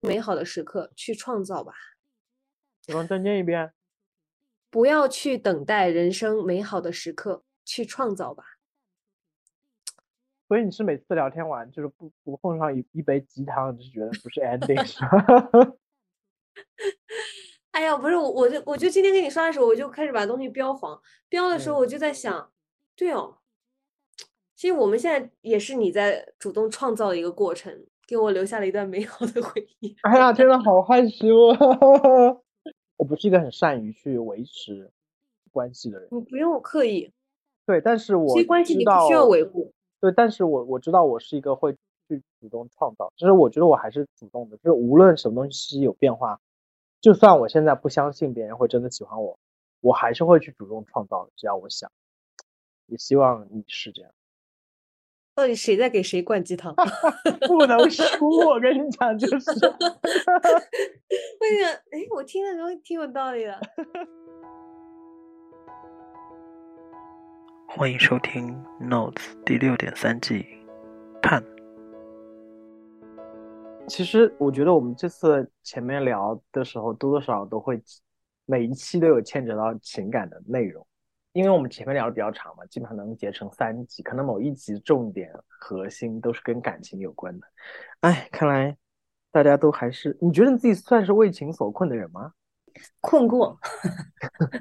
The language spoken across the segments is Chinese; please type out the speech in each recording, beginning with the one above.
美好的时刻去创造吧。你帮再念一遍。不要去等待人生美好的时刻，去创造吧。所以你是每次聊天完就是不不碰上一一杯鸡汤，就是觉得不是 ending 是吧？哎呀，不是我，我就我就今天给你刷的时候，我就开始把东西标黄。标的时候，我就在想，对哦，其实我们现在也是你在主动创造的一个过程，给我留下了一段美好的回忆。哎呀，真的好害羞啊！我不是一个很善于去维持关系的人。你不用刻意。对，但是我其实关系你不需要维护。对，但是我我知道我是一个会去主动创造，就是我觉得我还是主动的，就是无论什么东西有变化，就算我现在不相信别人会真的喜欢我，我还是会去主动创造的，只要我想。也希望你是这样。到底谁在给谁灌鸡汤？不能输，我跟你讲，就是。为什么？哎，我听的时候挺有道理的。欢迎收听《Notes》第六点三季，看。其实我觉得我们这次前面聊的时候，多多少少都会每一期都有牵扯到情感的内容，因为我们前面聊的比较长嘛，基本上能结成三集，可能某一集重点核心都是跟感情有关的。哎，看来大家都还是，你觉得你自己算是为情所困的人吗？困过。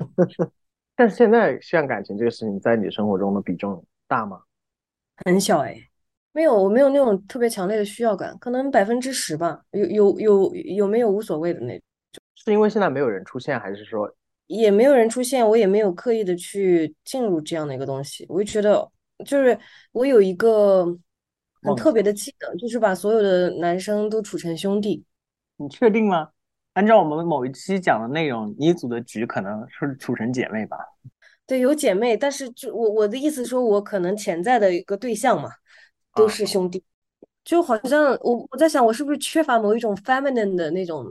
但是现在像感情这个事情，在你生活中的比重大吗？很小哎，没有，我没有那种特别强烈的需要感，可能百分之十吧。有有有有没有无所谓的那种？是因为现在没有人出现，还是说也没有人出现？我也没有刻意的去进入这样的一个东西。我就觉得，就是我有一个很特别的技能，就是把所有的男生都处成兄弟。你确定吗？按照我们某一期讲的内容，你组的局可能是处成姐妹吧？对，有姐妹，但是就我我的意思说，我可能潜在的一个对象嘛，都是兄弟，就好像我我在想，我是不是缺乏某一种 feminine 的那种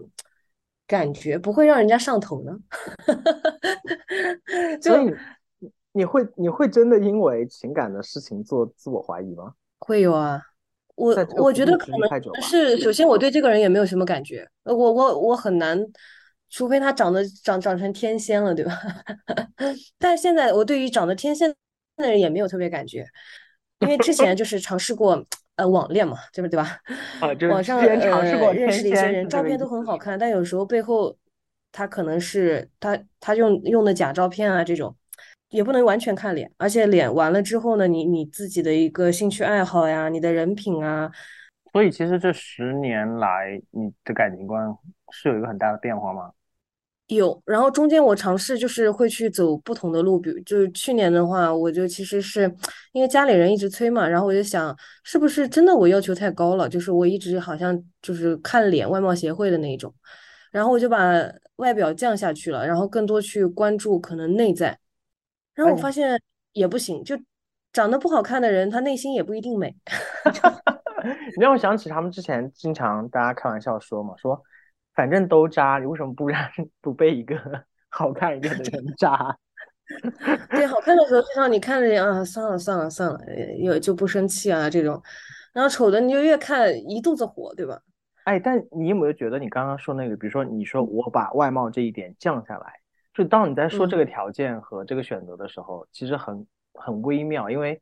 感觉，不会让人家上头呢？所以你会你会真的因为情感的事情做自我怀疑吗？会有啊。我我觉得可能是，首先我对这个人也没有什么感觉，我我我很难，除非他长得长长成天仙了，对吧？但是现在我对于长得天仙的人也没有特别感觉，因为之前就是尝试过呃网恋嘛，对不对吧？啊，网上呃认识的一些人，照片都很好看，但有时候背后他可能是他他用用的假照片啊这种。也不能完全看脸，而且脸完了之后呢，你你自己的一个兴趣爱好呀，你的人品啊，所以其实这十年来你的感情观是有一个很大的变化吗？有，然后中间我尝试就是会去走不同的路，比如就是去年的话，我就其实是因为家里人一直催嘛，然后我就想是不是真的我要求太高了，就是我一直好像就是看脸外貌协会的那一种，然后我就把外表降下去了，然后更多去关注可能内在。然后我发现也不行，就长得不好看的人，他内心也不一定美。你让我想起他们之前经常大家开玩笑说嘛，说反正都渣，你为什么不让 不被一个 好看一点的人渣？对，好看的时候就像你看着啊，算了算了算了，也就不生气啊这种。然后丑的你就越看一肚子火，对吧？哎，但你有没有觉得你刚刚说那个，比如说你说我把外貌这一点降下来？就当你在说这个条件和这个选择的时候，其实很很微妙，因为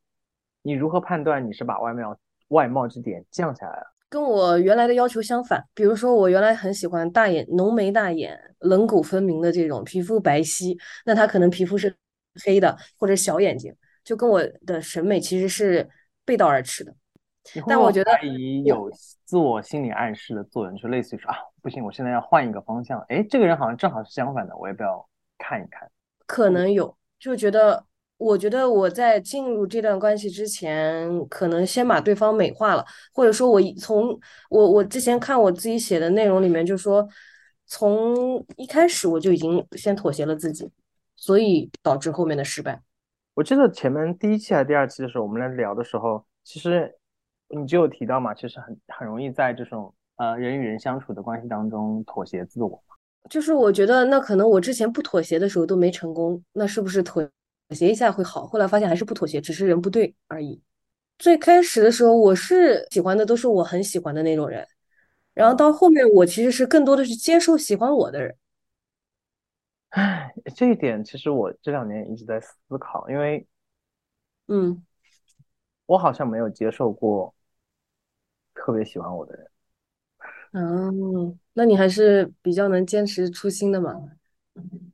你如何判断你是把外貌外貌这点降下来了？跟我原来的要求相反。比如说，我原来很喜欢大眼、浓眉大眼、棱骨分明的这种皮肤白皙，那他可能皮肤是黑的或者小眼睛，就跟我的审美其实是背道而驰的。但我觉得有自我心理暗示的作用，就类似于说啊，不行，我现在要换一个方向。哎，这个人好像正好是相反的，我也不要。看一看，可能有，就觉得，我觉得我在进入这段关系之前，可能先把对方美化了，或者说，我从我我之前看我自己写的内容里面，就说从一开始我就已经先妥协了自己，所以导致后面的失败。我记得前面第一期还是第二期的时候，我们来聊的时候，其实你就有提到嘛，其实很很容易在这种呃人与人相处的关系当中妥协自我。就是我觉得，那可能我之前不妥协的时候都没成功，那是不是妥协一下会好？后来发现还是不妥协，只是人不对而已。最开始的时候，我是喜欢的都是我很喜欢的那种人，然后到后面我其实是更多的是接受喜欢我的人。唉，这一点其实我这两年一直在思考，因为嗯我好像没有接受过特别喜欢我的人。嗯，那你还是比较能坚持初心的嘛。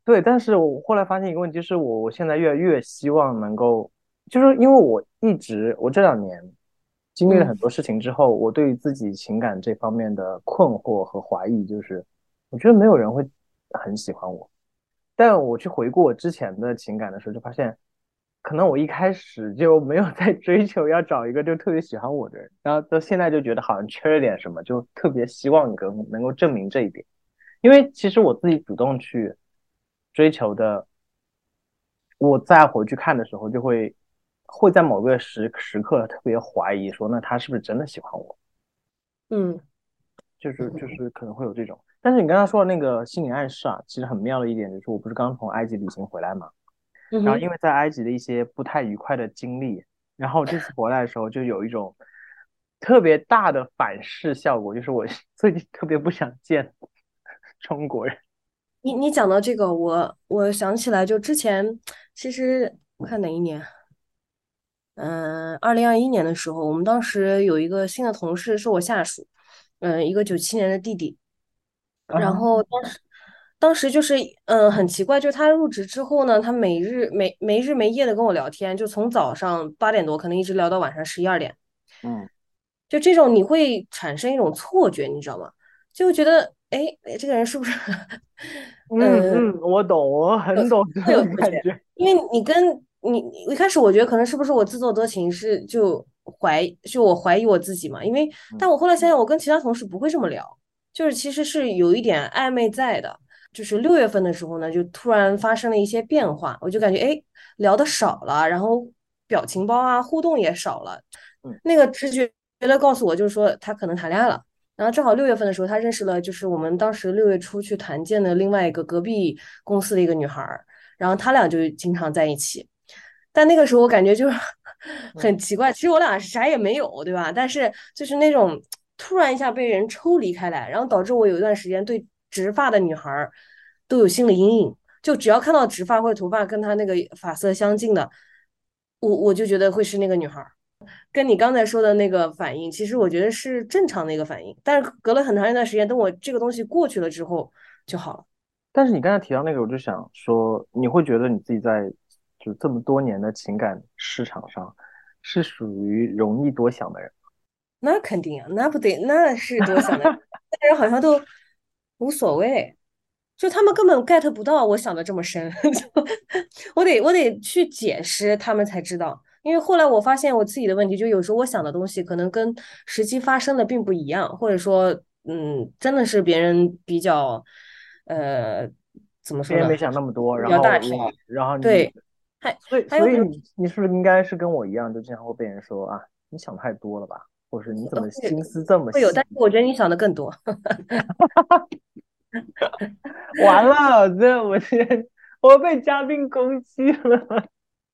对，但是我后来发现一个问题，就是我我现在越来越希望能够，就是因为我一直我这两年经历了很嗯多事情之后，我对于自己情感这方面的困惑和怀疑，就是我觉得没有人会很喜欢我。但我去回顾我之前的情感的时候，就发现，可能我一开始就没有在追求要找一个就特别喜欢我的人，然后到现在就觉得好像缺了点什么，就特别希望能能够证明这一点。因为其实我自己主动去追求的，我再回去看的时候，就会会在某个时时刻特别怀疑说，那他是不是真的喜欢我？嗯就是就是可能会有这种。但是你刚刚说的那个心理暗示啊，其实很妙的一点就是，我不是刚从埃及旅行回来嘛，然后因为在埃及的一些不太愉快的经历，然后这次回来的时候就有一种特别大的反噬效果，就是我 最近特别不想见中国人。你你讲到这个，我我想起来，就之前其实我看哪一年，嗯，二零二一年的时候，我们当时有一个新的同事是我下属，嗯，一个九七年的弟弟，然啊，后当时当时就是嗯很奇怪，就是他入职之后呢，他每日没没日没夜的跟我聊天，就从早上八点多可能一直聊到晚上十一二点，嗯，就这种你会产生一种错觉，你知道吗？就觉得哎，这个人是不是 嗯嗯，我懂，我很懂这种感觉。因为你跟你你一开始我觉得可能是不是我自作多情，是就怀就我怀疑我自己嘛，因为但我后来想想，我跟其他同事不会这么聊，就是其实是有一点暧昧在的。就是六月份的时候呢，就突然发生了一些变化，我就感觉哎聊的少了，然后表情包啊互动也少了，嗯那个直觉觉得告诉我就是说他可能谈恋爱了。然后正好六月份的时候，他认识了就是我们当时六月初去团建的另外一个隔壁公司的一个女孩儿，然后他俩就经常在一起。但那个时候我感觉就是 很奇怪，其实我俩啥也没有，对吧？但是就是那种突然一下被人抽离开来，然后导致我有一段时间对直发的女孩儿都有心理阴影，就只要看到直发或者头发跟她那个发色相近的，我我就觉得会是那个女孩儿。跟你刚才说的那个反应，其实我觉得是正常的一个反应，但是隔了很长一段时间，等我这个东西过去了之后就好了。但是你刚才提到那个，我就想说，你会觉得你自己在就这么多年的情感市场上是属于容易多想的人。那肯定啊，那不得那是多想的，那个人好像都无所谓，就他们根本 get 不到我想的这么深，就我得我得去解释，他们才知道。因为后来我发现我自己的问题，就有时候我想的东西可能跟实际发生的并不一样，或者说，嗯，真的是别人比较，呃，怎么说呢，别人没想那么多，然后。然后你，对，还所以所以你你是不是应该是跟我一样，就经常会被人说啊，你想太多了吧，或者是你怎么心思这么会有，但是我觉得你想的更多。完了，这我这我被嘉宾攻击了。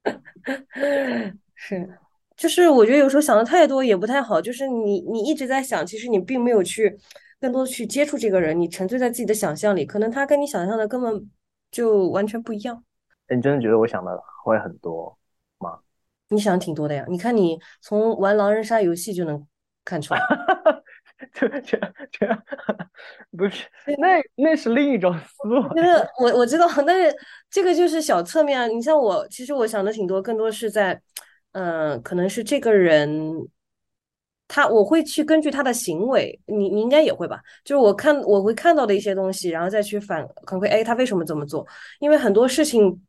是，就是我觉得有时候想的太多也不太好，就是你你一直在想，其实你并没有去更多的去接触这个人，你沉醉在自己的想象里，可能他跟你想象的根本就完全不一样。你真的觉得我想的会很多吗？你想的挺多的呀，你看你从玩狼人杀游戏就能看出来。这这这不是，那那是另一种思维。就 是我我知道，但是这个就是小侧面啊。你像我，其实我想的挺多，更多是在，嗯、可能是这个人，他我会去根据他的行为，你你应该也会吧？就是我看我会看到的一些东西，然后再去反反馈，哎，他为什么这么做？因为很多事情。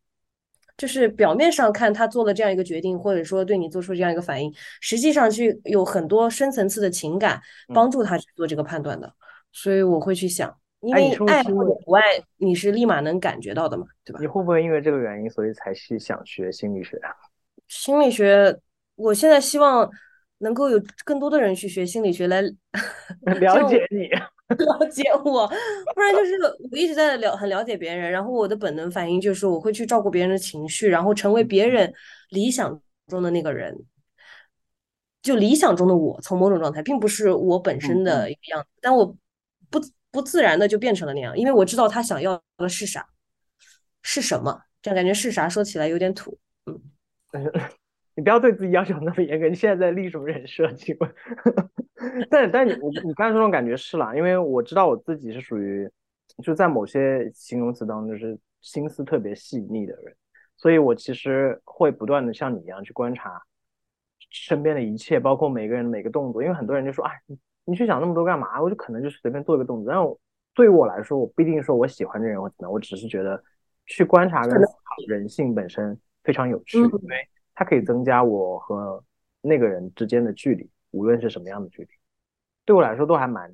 就是表面上看他做了这样一个决定，或者说对你做出这样一个反应，实际上去有很多深层次的情感嗯帮助他去做这个判断的，所以我会去想。因为爱或者不爱，你是立马能感觉到的嘛，对吧你？会不会因为这个原因，所以才去想学心理学啊？心理学，我现在希望能够有更多的人去学心理学来 了解你，了解我，不然就是我一直在了很了解别人，然后我的本能反应就是我会去照顾别人的情绪，然后成为别人理想中的那个人，就理想中的我，从某种状态，并不是我本身嗯的一个样子，但我不不自然的就变成了那样，因为我知道他想要的是啥，是什么，这样感觉是啥说起来有点土，嗯。但 是你不要对自己要求那么严格，你现在在立什么人设？请问？但但你我你刚才说那种感觉是啦，因为我知道我自己是属于就在某些形容词当中就是心思特别细腻的人，所以我其实会不断的像你一样去观察身边的一切，包括每个人每个动作，因为很多人就说，哎，你你去想那么多干嘛？我就可能就是随便做一个动作。然后对于我来说，我不一定说我喜欢这人或怎么样，我只是觉得去观察跟思考人性本身非常有趣，因为它可以增加我和那个人之间的距离，无论是什么样的距离，对我来说都还蛮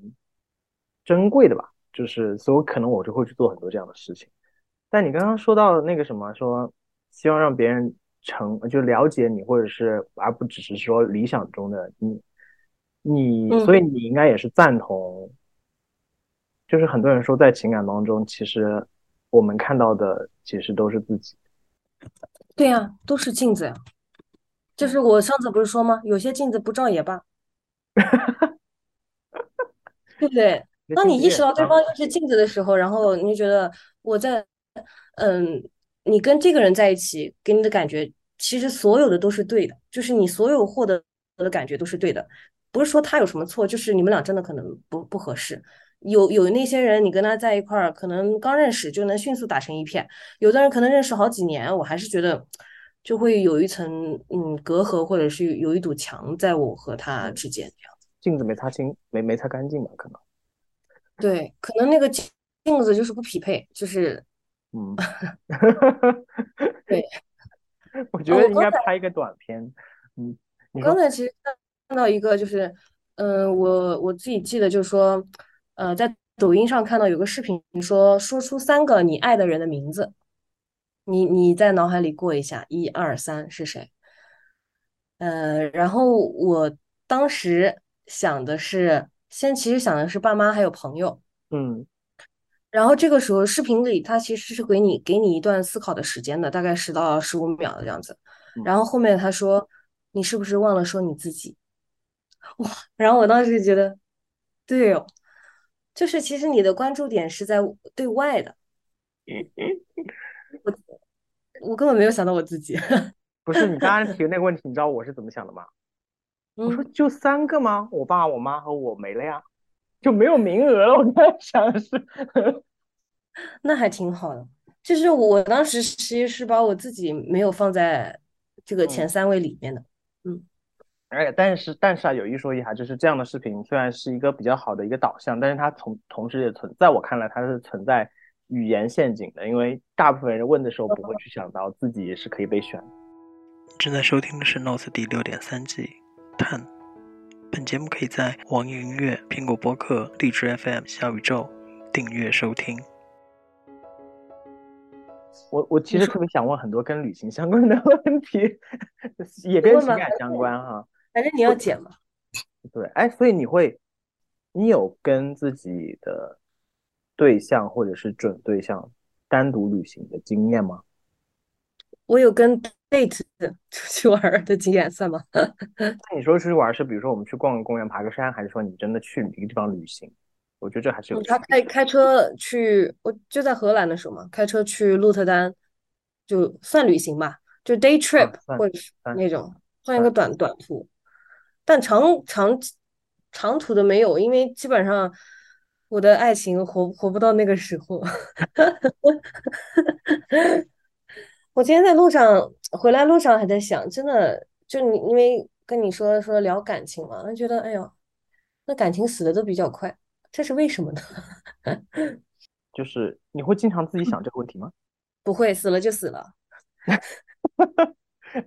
珍贵的吧。就是所以可能我就会去做很多这样的事情。但你刚刚说到那个什么，说希望让别人成就了解你，或者是而不只是说理想中的你，你所以你应该也是赞同，就是很多人说在情感当中，其实我们看到的其实都是自己。对呀，都是镜子呀。就是我上次不是说吗？有些镜子不照也罢，对不对？当你意识到对方就是镜子的时候，然后你就觉得我在，嗯，你跟这个人在一起，给你的感觉其实所有的都是对的，就是你所有获得的感觉都是对的，不是说他有什么错，就是你们俩真的可能不不合适。有有那些人，你跟他在一块儿，可能刚认识就能迅速打成一片；有的人可能认识好几年，我还是觉得就会有一层嗯隔阂，或者是有一堵墙在我和他之间这样子。镜子没擦清，没没擦干净吧？可能。对，可能那个镜子就是不匹配，就是，嗯，对，我觉得应该拍一个短片。嗯，我刚才其实看到一个，就是，嗯，我我自己记得，就是说，呃，在抖音上看到有个视频，说说出三个你爱的人的名字，你你在脑海里过一下，一二三是谁？呃，然后我当时想的是。先其实想的是爸妈还有朋友，嗯，然后这个时候视频里他其实是给你给你一段思考的时间的，大概十到十五秒的样子。然后后面他说你是不是忘了说你自己？哇！然后我当时就觉得，对哦，就是其实你的关注点是在对外的。我我根本没有想到我自己。不是你刚刚提的那个问题，你知道我是怎么想的吗？我说就三个吗？我爸、我妈和我没了呀，就没有名额了。我刚才想的是，那还挺好的。就是我当时其实是把我自己没有放在这个前三位里面的。嗯，哎，但是但是啊，有一说一哈，就是这样的视频虽然是一个比较好的一个导向，但是它从同时也存在我看来它是存在语言陷阱的，因为大部分人问的时候不会去想到自己也是可以被选。正在收听的是 Notes 第六点三季。探，本节目可以在网易云音乐、苹果播客、荔枝 FM、小宇宙订阅收听。我我其实特别想问很多跟旅行相关的 问题，也跟情感相关哈。反正你要剪嘛。对，哎，所以你会，你有跟自己的对象或者是准对象单独旅行的经验吗？我有跟 date 出去玩的经验算吗？那你说出去玩是，比如说我们去逛个公园、爬个山，还是说你真的去一个地方旅行？我觉得这还是有。他开开车去，我就在荷兰的时候嘛，开车去鹿特丹，就算旅行吧，就 day trip 或者是那种算一个短短途，但长长长途的没有，因为基本上我的爱情活活不到那个时候。我今天在路上回来路上还在想，真的就你因为跟你说说聊感情嘛，觉得哎呦，那感情死的都比较快，这是为什么呢？就是你会经常自己想这个问题吗？不会，死了就死了。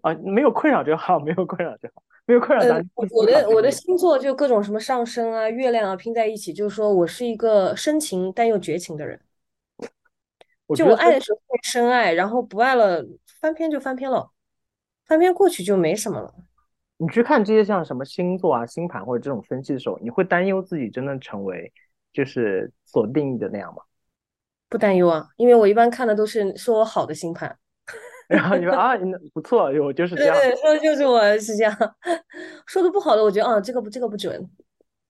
啊，没有困扰就好，没有困扰就好，没有困扰咱。我的我的星座就各种什么上升啊、月亮啊拼在一起，就是说我是一个深情但又绝情的人。就我爱的时候会深爱，然后不爱了翻篇就翻篇了，翻篇过去就没什么了。你去看这些像什么星座啊、星盘或者这种分析的时候，你会担忧自己真的成为就是所定义的那样吗？不担忧啊，因为我一般看的都是说我好的星盘。然后你说啊，你不错，我就是这样。对，说的就是我是这样。说的不好的，我觉得啊，这个不，这个不准。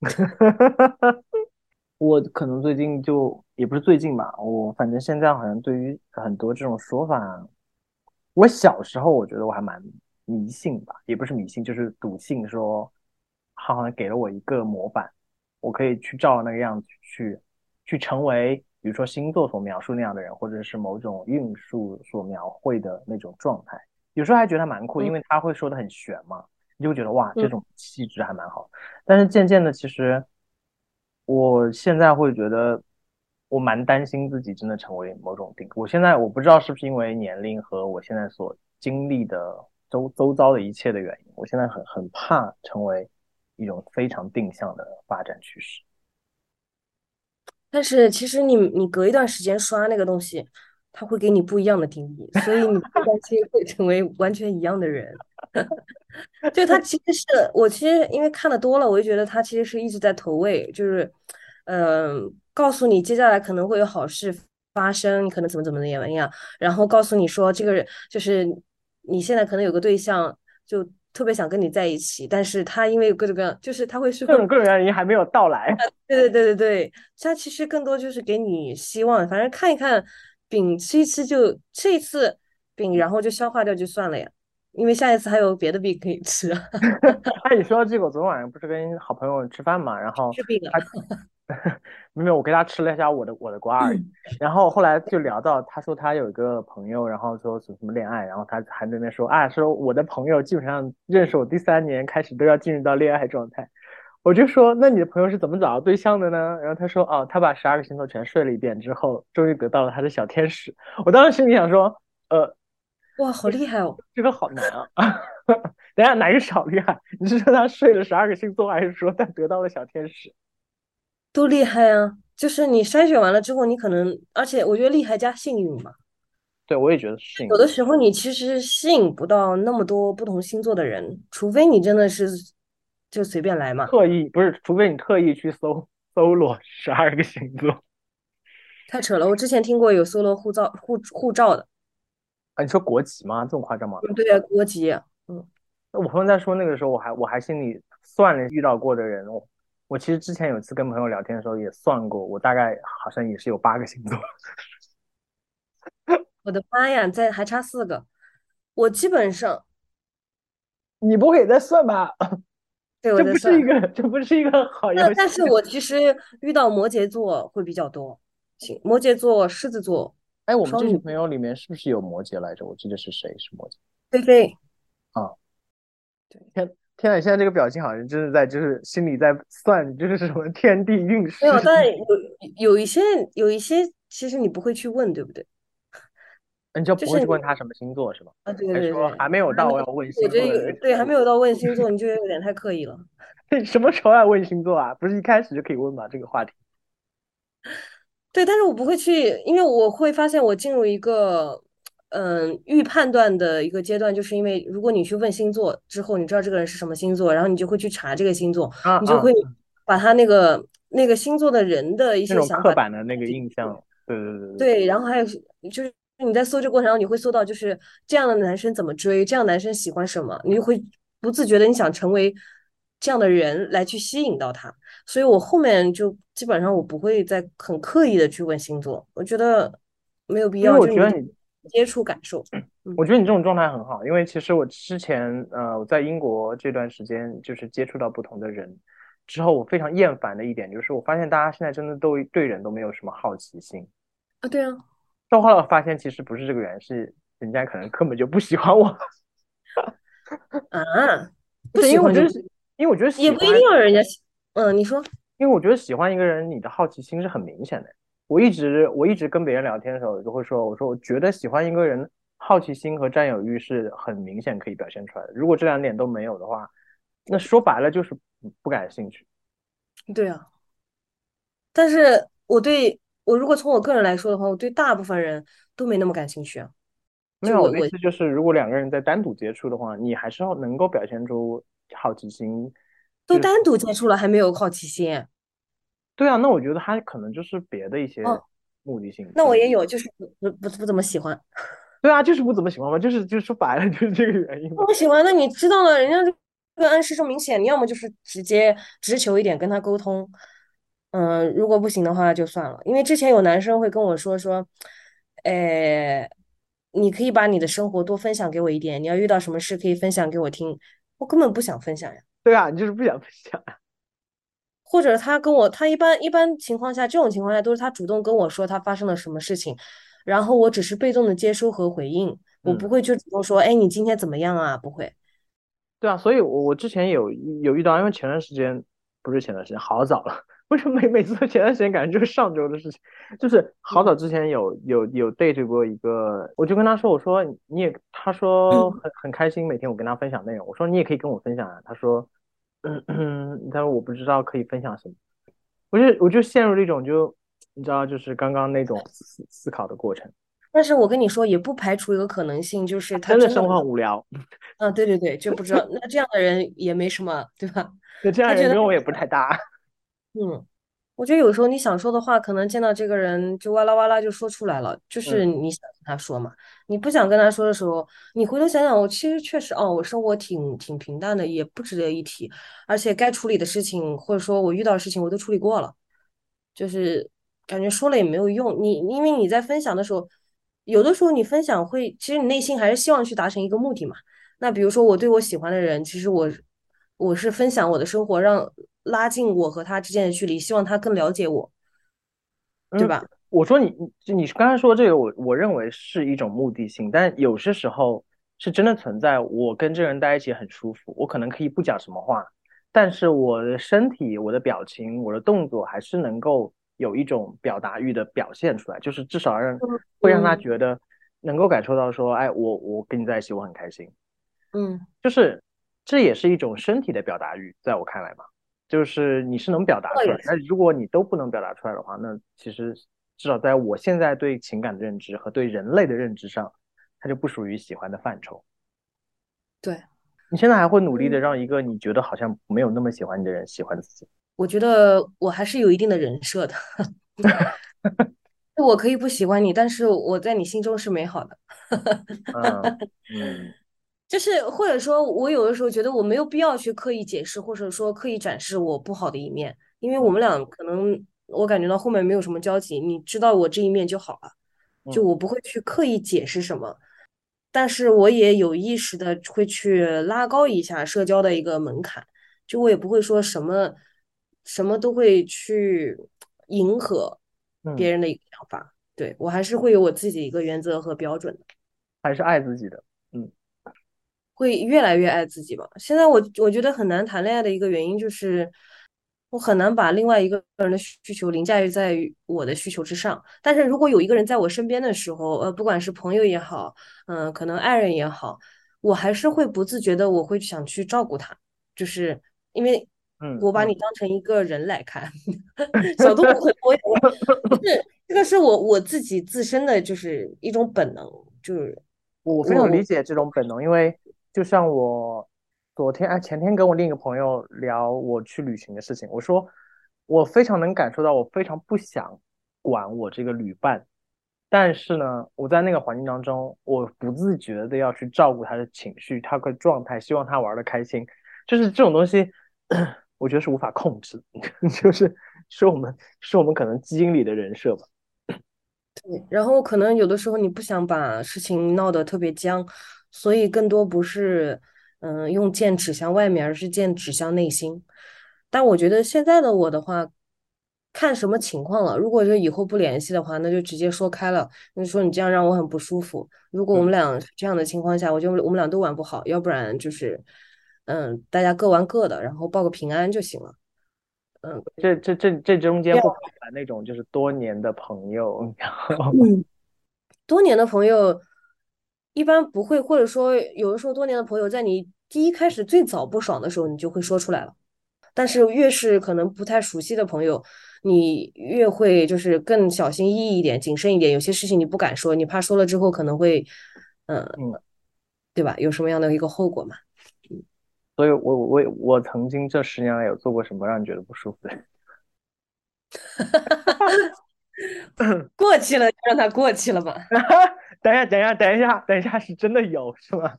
我可能最近就也不是最近吧，我反正现在好像对于很多这种说法，我小时候我觉得我还蛮迷信吧，也不是迷信，就是笃信说，他好像给了我一个模板，我可以去照那个样子去去成为，比如说星座所描述那样的人，或者是某种运数所描绘的那种状态。有时候还觉得蛮酷，因为他会说的很玄嘛，你就觉得哇，这种气质还蛮好。但是渐渐的，其实。我现在会觉得，我蛮担心自己真的成为某种定。我现在我不知道是不是因为年龄和我现在所经历的周周遭的一切的原因，我现在很很怕成为一种非常定向的发展趋势。但是其实你你隔一段时间刷那个东西，它会给你不一样的定义，所以你不担心 会成为完全一样的人。就他其实是我，其实因为看的多了，我就觉得他其实是一直在投喂，就是，嗯，告诉你接下来可能会有好事发生，你可能怎么怎么怎么样，然后告诉你说这个人就是你现在可能有个对象，就特别想跟你在一起，但是他因为各种各样，就是他会说各种各种原因还没有到来。对对对对对，他其实更多就是给你希望，反正看一看饼吃一吃就吃一次饼，然后就消化掉就算了呀。因为下一次还有别的饼可以吃。哎，你说到这个，我昨天晚上不是跟好朋友吃饭嘛，然后 没有，我给他吃了一下我的我的瓜而已。然后后来就聊到，他说他有一个朋友，然后说什么恋爱，然后他还在那边说啊，说我的朋友基本上认识我第三年开始都要进入到恋爱状态。我就说，那你的朋友是怎么找到对象的呢？然后他说，哦，他把十二个星座全睡了一遍之后，终于得到了他的小天使。我当时心里想说，呃。哇，好厉害哦！这个好难啊！等下哪个是好厉害？你是说他睡了十二个星座，还是说他得到了小天使？都厉害啊！就是你筛选完了之后，你可能，而且我觉得厉害加幸运嘛。对，我也觉得是。有的时候你其实吸引不到那么多不同星座的人，除非你真的是就随便来嘛。特意不是，除非你特意去搜搜罗十二个星座。太扯了！我之前听过有搜罗护照护护照的。啊，你说国籍吗？这么夸张吗？对啊，国籍。嗯，那我朋友在说那个时候，我还我还心里算了遇到过的人，我我其实之前有一次跟朋友聊天的时候也算过，我大概好像也是有八个星座。我的妈呀，在还差四个，我基本上，你不会也在算吧？对，这不是一个，这不是一个好游戏。但是我其实遇到摩羯座会比较多，摩羯座、狮子座。哎，我们这群朋友里面是不是有摩羯来着？我记得是谁是摩羯？菲菲。啊，对，天天啊！现在这个表情好像真的在，就是心里在算，就是什么天地运势。没有，但有有一些有一些，其实你不会去问，对不对？你就 不会去问他什么星座是吧？啊，对对对，还没有到要问星座。我觉得对，还没有到问星座，你就有点太刻意了。什么时候要问星座啊？不是一开始就可以问吗？这个话题。对，但是我不会去，因为我会发现我进入一个嗯预判断的一个阶段，就是因为如果你去问星座之后，你知道这个人是什么星座，然后你就会去查这个星座，你就会把他那个那个星座的人的一些想法刻板的那个印象，对对对对，然后还有就是你在搜这过程中，你会搜到就是这样的男生怎么追，这样男生喜欢什么，你就会不自觉的你想成为。这样的人来去吸引到他，所以我后面就基本上我不会再很刻意的去问星座，我觉得没有必要。我觉得你接触感受，我觉得你这种状态很好，因为其实我之前呃我在英国这段时间就是接触到不同的人之后，我非常厌烦的一点就是我发现大家现在真的都对人都没有什么好奇心啊，对啊。到后来我发现其实不是这个原因，是人家可能根本就不喜欢我 啊，不喜欢就是。因为我觉得也不一定要人家喜，嗯，你说，因为我觉得喜欢一个人，你的好奇心是很明显的。我一直我一直跟别人聊天的时候，就会说，我说我觉得喜欢一个人，好奇心和占有欲是很明显可以表现出来的。如果这两点都没有的话，那说白了就是不感兴趣。对啊，但是我对我如果从我个人来说的话，我对大部分人都没那么感兴趣啊。没有，我的意思就是，如果两个人在单独接触的话，你还是要能够表现出。好奇心都单独接触了，还没有好奇心。对啊，那我觉得他可能就是别的一些目的性。那我也有，就是不不不怎么喜欢。对啊，就是不怎么喜欢嘛，就是就是说白了就是这个原因。不喜欢，那你知道了，人家这个暗示这么明显，你要么就是直接直球一点跟他沟通，嗯，如果不行的话就算了，因为之前有男生会跟我说说，哎，你可以把你的生活多分享给我一点，你要遇到什么事可以分享给我听，我根本不想分享呀。对啊，你就是不想分享啊。或者他跟我，他一般一般情况下，这种情况下都是他主动跟我说他发生了什么事情，然后我只是被动的接收和回应，我不嗯，会去主动说，哎，你今天怎么样啊？不会。对啊，所以我我之前有有遇到，因为前段时间不是前段时间，好早了。为什么每每次都前段时间感觉就是上周的事情？就是好早之前有有有 date 过一个，我就跟他说，我说你也，他说很很开心，每天我跟他分享内容，我说你也可以跟我分享啊，他说，嗯嗯，他说我不知道可以分享什么，我就我就陷入了一种就你知道，就是刚刚那种思思考的过程，但是我跟你说，也不排除一个可能性，就是他真的，生活很无聊，嗯，对对对，就不知道，那这样的人也没什么，对吧？那这样他觉得，人跟我也不太搭，嗯。我觉得有时候你想说的话，可能见到这个人就哇啦哇啦就说出来了，就是嗯你想跟他说嘛。你不想跟他说的时候，你回头想想，我其实确实哦，我生活挺挺平淡的，也不值得一提。而且该处理的事情，或者说我遇到的事情，我都处理过了，就是感觉说了也没有用。你因为你在分享的时候，有的时候你分享会，其实你内心还是希望去达成一个目的嘛。那比如说我对我喜欢的人，其实我我是分享我的生活，让拉近我和他之间的距离，希望他更了解我，对嗯，吧？我说你你你刚才说这个，我我认为是一种目的性，但有些时候是真的存在。我跟这个人在一起很舒服，我可能可以不讲什么话，但是我的身体、我的表情、我的动作还是能够有一种表达欲的表现出来，就是至少让会让他嗯觉得能够感受到说，哎，我我跟你在一起，我很开心。嗯，就是这也是一种身体的表达欲，在我看来嘛，就是你是能表达出来。那如果你都不能表达出来的话，那其实至少在我现在对情感的认知和对人类的认知上，它就不属于喜欢的范畴。对，你现在还会努力的嗯，让一个你觉得好像没有那么喜欢你的人喜欢自己。我觉得我还是有一定的人设的，我可以不喜欢你，但是我在你心中是美好的。嗯嗯就是或者说，我有的时候觉得我没有必要去刻意解释，或者说刻意展示我不好的一面，因为我们嗯俩可能我感觉到后面没有什么交集，你知道我这一面就好了，就嗯，我不会去刻意解释什么，但是我也有意识的会去拉高一下社交的一个门槛，就我也不会说什么什么都会去迎合别嗯，人的一个想法，对，我还是会有我自己一个原则和标准的。还是爱自己的。嗯会越来越爱自己吧。现在我我觉得很难谈恋爱的一个原因就是，我很难把另外一个人的需求凌驾于在于我的需求之上。但是如果有一个人在我身边的时候，呃，不管是朋友也好，嗯、可能爱人也好，我还是会不自觉的，我会想去照顾他，就是因为我把你嗯嗯，当成一个人来看，小动物很多呀，就是这个是我我自己自身的就是一种本能，就是我非我我常理解这种本能，因为就像我昨天哎前天跟我另一个朋友聊我去旅行的事情，我说我非常能感受到，我非常不想管我这个旅伴，但是呢，我在那个环境当中，我不自觉的要去照顾他的情绪，他的状态，希望他玩的开心，就是这种东西，我觉得是无法控制，就是是我们是我们可能基因里的人设吧。然后可能有的时候你不想把事情闹得特别僵，所以更多不是嗯、呃用剑指向外面，而是剑指向内心。但我觉得现在的我的话，看什么情况了。如果就以后不联系的话，那就直接说开了。你说你这样让我很不舒服。如果我们嗯。俩这样的情况下，我觉得我们俩都玩不好，要不然就是嗯大家各玩各的，然后报个平安就行了。嗯，这这这这中间不包含那种就是多年的朋友，然后嗯多年的朋友一般不会，或者说有的时候多年的朋友，在你第一开始最早不爽的时候，你就会说出来了。但是越是可能不太熟悉的朋友，你越会就是更小心翼翼一点、谨慎一点。有些事情你不敢说，你怕说了之后可能会，嗯、嗯，对吧？有什么样的一个后果嘛？所以我我我曾经这十年来有做过什么让你觉得不舒服的？过去了就让它过去了吧。等一下，等一下，等一下，等一下，是真的有是吗？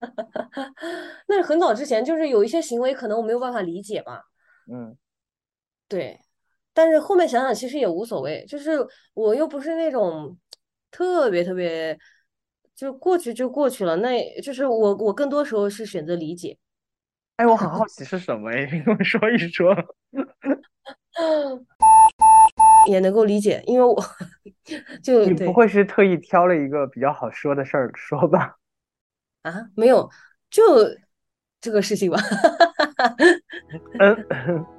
那是很早之前，就是有一些行为可能我没有办法理解吧。嗯对，但是后面想想其实也无所谓，就是我又不是那种特别特别，就过去就过去了，那就是我我更多时候是选择理解。哎，我很好奇是什么哎，你跟我说一说。也能够理解，因为我 就你不会是特意挑了一个比较好说的事儿说吧？啊，没有，就这个事情吧。嗯。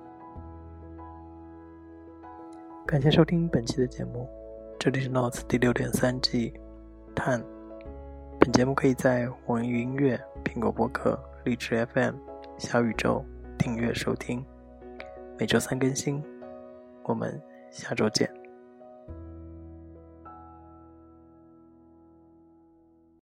感谢收听本期的节目，这里是 Notes 第六点三季，探。本节目可以在网易云音乐、苹果播客、荔枝 FM、小宇宙订阅收听，每周三更新。我们下周见。